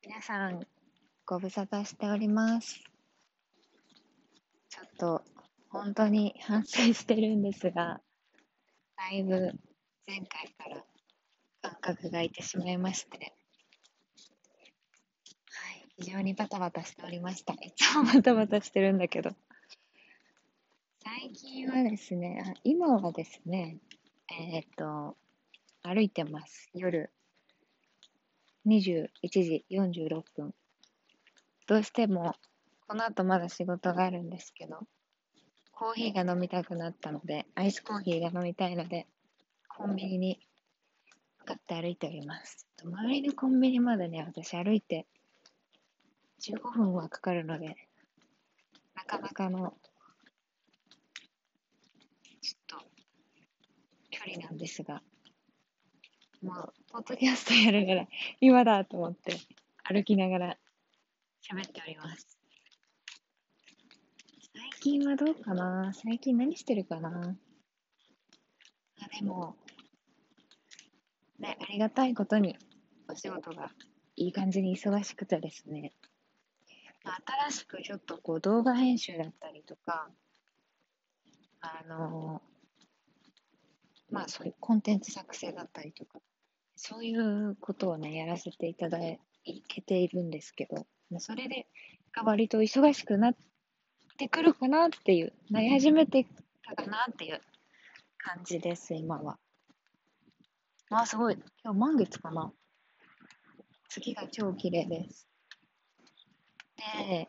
皆さん、ご無沙汰しております。ちょっと、本当に反省してるんですが、だいぶ前回から感覚がいてしまいまして、はい、非常にバタバタしておりました。いつもバタバタしてるんだけど。最近はですね、今はですね、えーっと、歩いてます。夜21時46分。どうしても、この後まだ仕事があるんですけど、コーヒーが飲みたくなったので、アイスコーヒーが飲みたいので、コンビニに向かって歩いております。周りのコンビニまでね、私歩いて15分はかかるので、なかなかの、ちょっと、距離なんですが、もう、ポッドキャストやるから、今だと思って、歩きながら喋っております。最近はどうかな？最近何してるかな？あ、でも、ね、ありがたいことに、お仕事がいい感じに忙しくてですね、まあ新しくちょっとこう動画編集だったりとか、あのまあそういうコンテンツ作成だったりとか、そういうことをね、やらせていただけているんですけど、まあそれで、が割と忙しくなってくるかなっていう、なり始めてたかなっていう感じです、今は。あ、すごい。今日満月かな月が超綺麗です。で、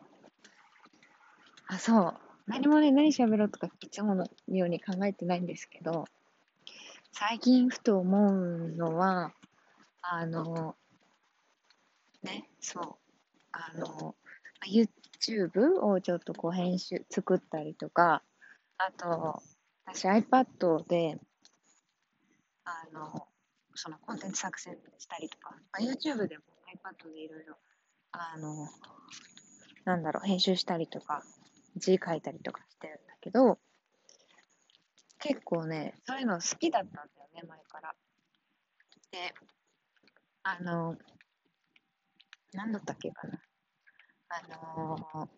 あ、そう。何もね、何喋ろうとかいつものように考えてないんですけど、最近ふと思うのは、あの、ね、そう、あの、YouTube をちょっとこう編集、作ったりとか、あと、私 iPad で、あの、そのコンテンツ作成したりとか、まあ、YouTube でも iPad でいろいろ、あの、なんだろう、編集したりとか、字書いたりとかしてるんだけど、結構ね、そういうの好きだったんだよね、前から。で、あの、なんだったっけかな。あの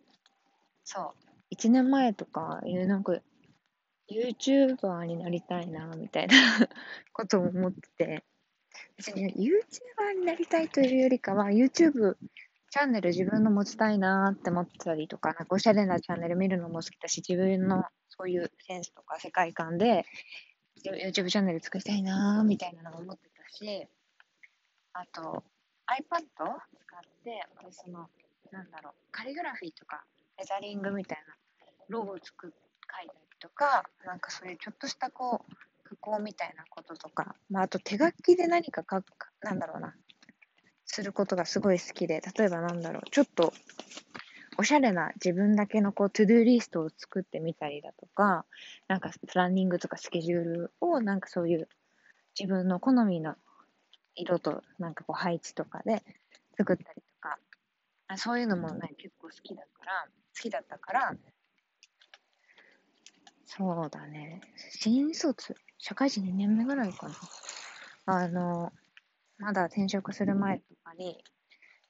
そう、1年前とかいう、なんか、YouTuber になりたいな、みたいな ことを思ってて、別に YouTuber になりたいというよりかは、YouTube チャンネル自分の持ちたいなって思ってたりとか、なんかおしゃれなチャンネル見るのも好きだし、自分のそういうセンスとか世界観で YouTube チャンネル作りたいなみたいなのも思ってたし、あと iPad 使って、私その、なんだろう、カリグラフィーとかレタリングみたいなロゴを作っ書いたりとか、なんかそういうちょっとしたこう、加工みたいなこととか、まああと手書きで何か書く、なんだろうな、することがすごい好きで、例えばなんだろう、ちょっと、おしゃれな自分だけのこう、 to-do list を作ってみたりだとか、なんかプランニングとかスケジュールをなんかそういう自分の好みの色となんかこう配置とかで作ったりとか、そういうのもね、結構好きだから、好きだったから、そうだね、新卒、社会人2年目ぐらいかな。あの、まだ転職する前とかに、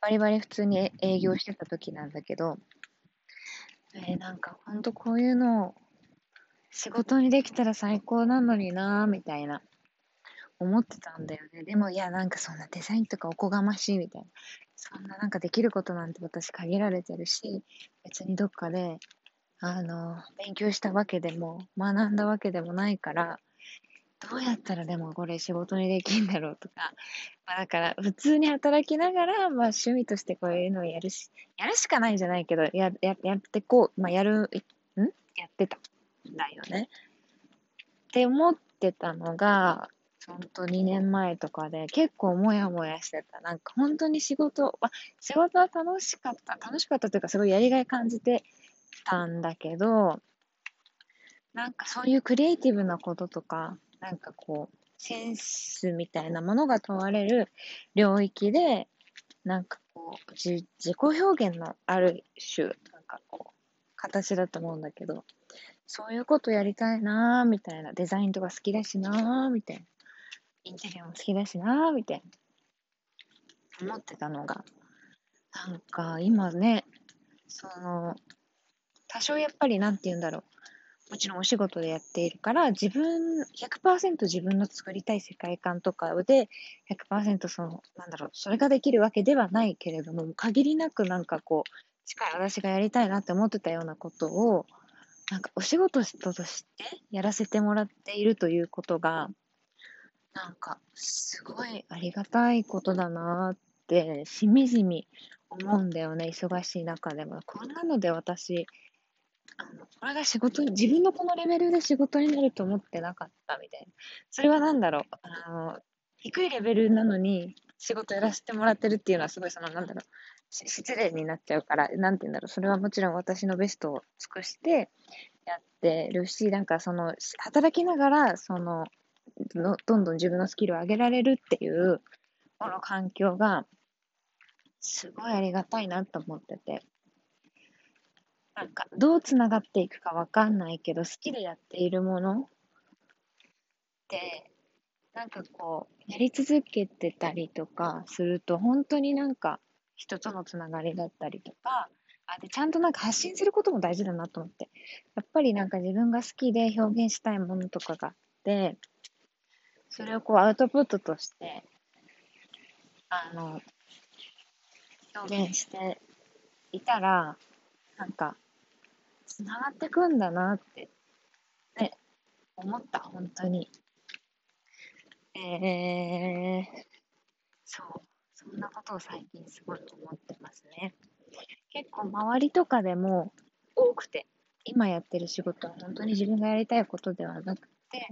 バリバリ普通に営業してた時なんだけど、えーなんかほんとこういうのを仕事にできたら最高なのになぁ、みたいな、思ってたんだよね。でもいや、なんかそんなデザインとかおこがましいみたいな。そんななんかできることなんて私限られてるし、別にどっかで、あの、勉強したわけでも、学んだわけでもないから、どうやったらでもこれ仕事にできんだろうとか、まあ、だから普通に働きながら、まあ趣味としてこういうのをやるし、やるしかないんじゃないけど、や、や、やってこう、まあやる、ん？やってたんだよね。って思ってたのが、ほんと2年前とかで結構モヤモヤしてた。なんか本当に仕事、まあ、仕事は楽しかった。楽しかったというかすごいやりがい感じてたんだけど、なんかそういうクリエイティブなこととか、なんかこう、センスみたいなものが問われる領域で、なんかこう、じ自己表現のある種、なんかこう、形だと思うんだけど、そういうことやりたいなーみたいな、デザインとか好きだしなーみたいな、インテリアも好きだしなーみたいな、思ってたのが、なんか今ね、その、多少やっぱりなんて言うんだろう。もちろんお仕事でやっているから、自分、100%自分の作りたい世界観とかで、100%その、なんだろう、それができるわけではないけれども、限りなくなんかこう、力、私がやりたいなって思ってたようなことを、なんかお仕事としてやらせてもらっているということが、なんか、すごいありがたいことだなって、しみじみ思うんだよね、忙しい中でも。こんなので私、あの、これが仕事自分のこのレベルで仕事になると思ってなかったみたいな。それは何だろう。あの、低いレベルなのに仕事やらせてもらってるっていうのはすごいその、なんだろう。失礼になっちゃうから、なんて言うんだろう。それはもちろん私のベストを尽くしてやってるし、なんかその、働きながら、その、のどんどん自分のスキルを上げられるっていう、この環境が、すごいありがたいなと思ってて。なんか、どうつながっていくかわかんないけど、好きでやっているものって、なんかこう、やり続けてたりとかすると、本当になんか、人とのつながりだったりとか、あでちゃんとなんか発信することも大事だなと思って。やっぱりなんか自分が好きで表現したいものとかがあって、それをこうアウトプットとして、あの、表現していたら、なんか、つながってくんだなって、ね、思った、本当に。えー、そう、そんなことを最近すごい思ってますね。結構周りとかでも多くて、今やってる仕事は本当に自分がやりたいことではなくて、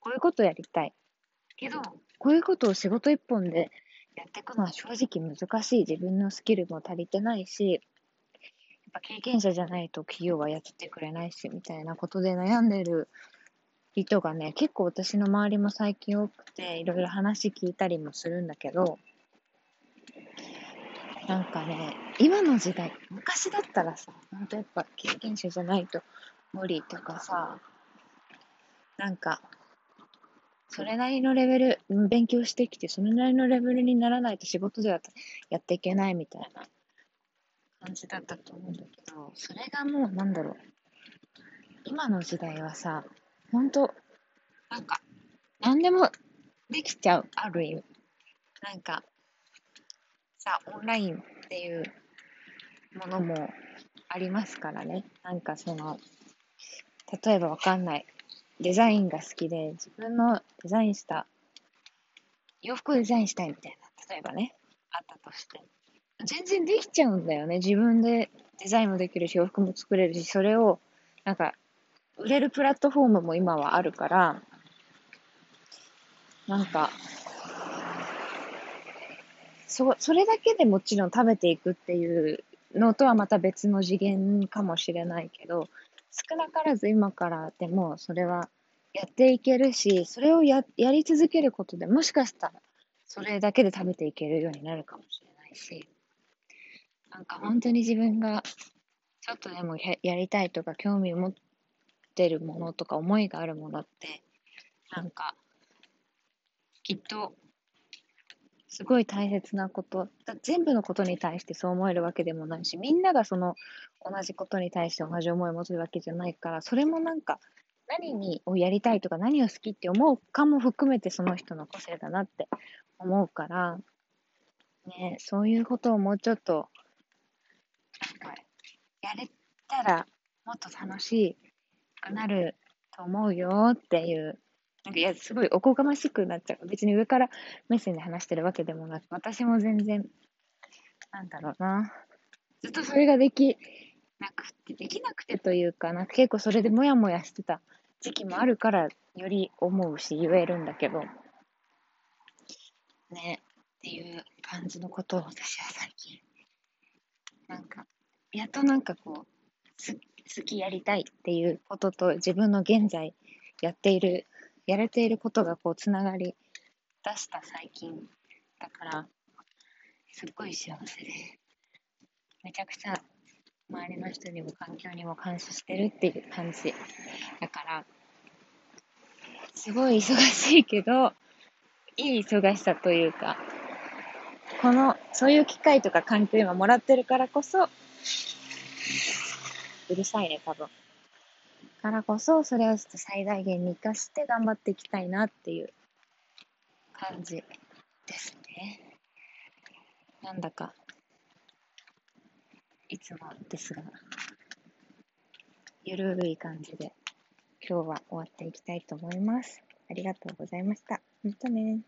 こういうことやりたい。けど、こういうことを仕事一本でやっていくのは正直難しい。自分のスキルも足りてないし、ぱ経験者じゃないと企業は雇ってくれないし、みたいなことで悩んでる人がね、結構私の周りも最近多くて、いろいろ話聞いたりもするんだけど、なんかね、今の時代、昔だったらさ、ほんとやっぱ経験者じゃないと無理とかさ、なんか、それなりのレベル、勉強してきて、それなりのレベルにならないと仕事ではやっていけないみたいなじだったと思うんだけど、それがもうなんだろう。今の時代はさ、ほんと、なんか、何でもできちゃう、ある意味。なんか、さ、オンラインっていうものもありますからね。なんかその、例えばわかんない。デザインが好きで、自分のデザインした洋服をデザインしたいみたいな、例えばね、あったとして。全然できちゃうんだよね。自分でデザインもできるし、洋服も作れるし、それを、なんか、売れるプラットフォームも今はあるから、なんか、そ、それだけでもちろん食べていくっていうのとはまた別の次元かもしれないけど、少なからず今からでもそれはやっていけるし、それをややり続けることでもしかしたらそれだけで食べていけるようになるかもしれないし、なんか本当に自分がちょっとでもややりたいとか興味を持ってるものとか思いがあるものってなんかきっとすごい大切なこと全部のことに対してそう思えるわけでもないしみんながその同じことに対して同じ思いを持つわけじゃないからそれもなんか何にをやりたいとか何を好きって思うかも含めてその人の個性だなって思うからねそういうことをもうちょっと、やれたらもっと楽しくなると思うよっていう、なんかいや、すごいおこがましくなっちゃう。別に上から目線で話してるわけでもなく、私も全然、なんだろうな。ずっとそれができなくて、できなくてというか、なんか結構それでもやもやしてた時期もあるから、より思うし言えるんだけど、ね、っていう感じのことを私は最近なんか、やっとなんかこう、好きやりたいっていうことと自分の現在やっている、やれていることがこうつながり出した最近だから、すっごい幸せで、めちゃくちゃ周りの人にも環境にも感謝してるっていう感じだから、すごい忙しいけど、いい忙しさというか、この、そういう機会とか環境今もらってるからこそ、うるさいね、多分。からこそ、それをちょっと最大限に活かして頑張っていきたいなっていう感じですね。なんだか、いつもですが、ゆるい感じで今日は終わっていきたいと思います。ありがとうございました。またね